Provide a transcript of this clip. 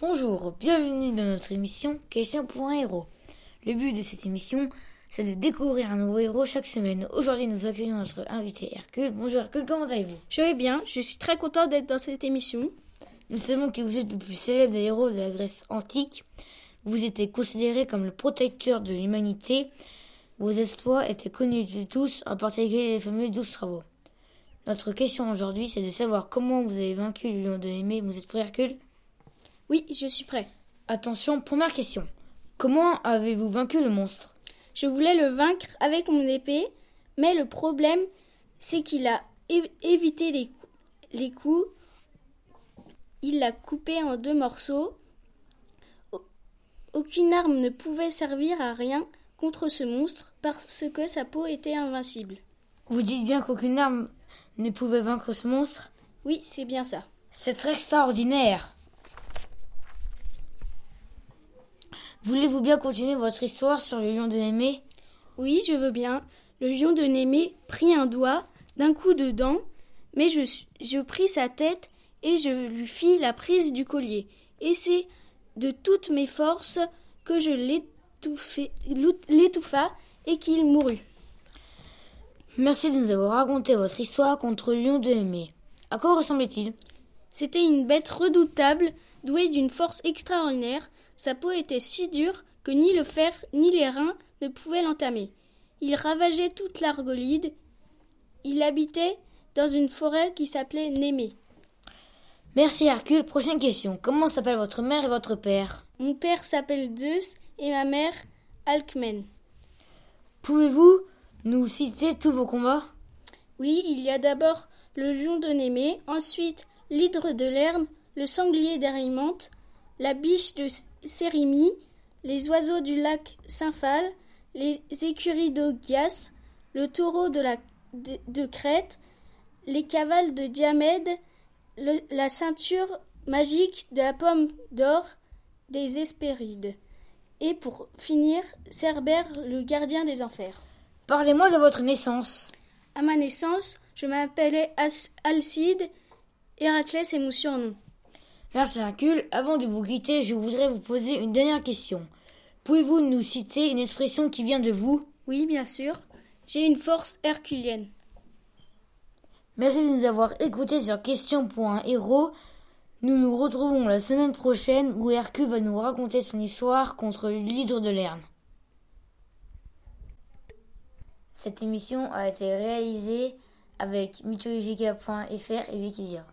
Bonjour, bienvenue dans notre émission Question pour un héros. Le but de cette émission, c'est de découvrir un nouveau héros chaque semaine. Aujourd'hui, nous accueillons notre invité Hercule. Bonjour Hercule, comment allez-vous? Je vais bien, je suis très content d'être dans cette émission. Nous savons que vous êtes le plus célèbre des héros de la Grèce antique. Vous étiez considéré comme le protecteur de l'humanité. Vos exploits étaient connus de tous, en particulier les fameux douze travaux. Notre question aujourd'hui, c'est de savoir comment vous avez vaincu le lion de Némée. Vous êtes prêt, Hercule? Oui, je suis prêt. Attention, première question. Comment avez-vous vaincu le monstre? Je voulais le vaincre avec mon épée, mais le problème, c'est qu'il a évité les, les coups. Il l'a coupé en deux morceaux. Aucune arme ne pouvait servir à rien contre ce monstre parce que sa peau était invincible. Vous dites bien qu'aucune arme ne pouvait vaincre ce monstre? Oui, c'est bien ça. C'est très extraordinaire. Voulez-vous bien continuer votre histoire sur le lion de Némée? Oui, je veux bien. Le lion de Némée prit un doigt d'un coup de dent, mais je, je pris sa tête et je lui fis la prise du collier. Et c'est de toutes mes forces que je l'étouffa et qu'il mourut. Merci de nous avoir raconté votre histoire contre le lion de Némée. À quoi ressemblait-il? C'était une bête redoutable, douée d'une force extraordinaire. Sa peau était si dure que ni le fer ni les reins ne pouvaient l'entamer. Il ravageait toute l'Argolide. Il habitait dans une forêt qui s'appelait Némée. Merci Hercule. Prochaine question. Comment s'appellent votre mère et votre père? Mon père s'appelle Zeus et ma mère Alcmen. Pouvez-vous nous citer tous vos combats? Oui, il y a d'abord le lion de Némée, ensuite l'hydre de Lerne, le sanglier d'Erimante, la biche de Les oiseaux du lac Saint-Phal, les écuries d'Ogias, le taureau de, la, de, Crète, les cavales de Diamède, la ceinture magique de la pomme d'or des Hespérides. Et pour finir, Cerbère, le gardien des enfers. Parlez-moi de votre naissance. À ma naissance, je m'appelais Alcide. Héraclès est mon surnom. Merci Hercule. Avant de vous quitter, je voudrais vous poser une dernière question. Pouvez-vous nous citer une expression qui vient de vous? Oui, bien sûr. J'ai une force herculienne. Merci de nous avoir écoutés sur Question.héros. Nous nous retrouvons la semaine prochaine où Hercule va nous raconter son histoire contre l'hydre de Lerne. Cette émission a été réalisée avec mythologica.fr et Wikidia.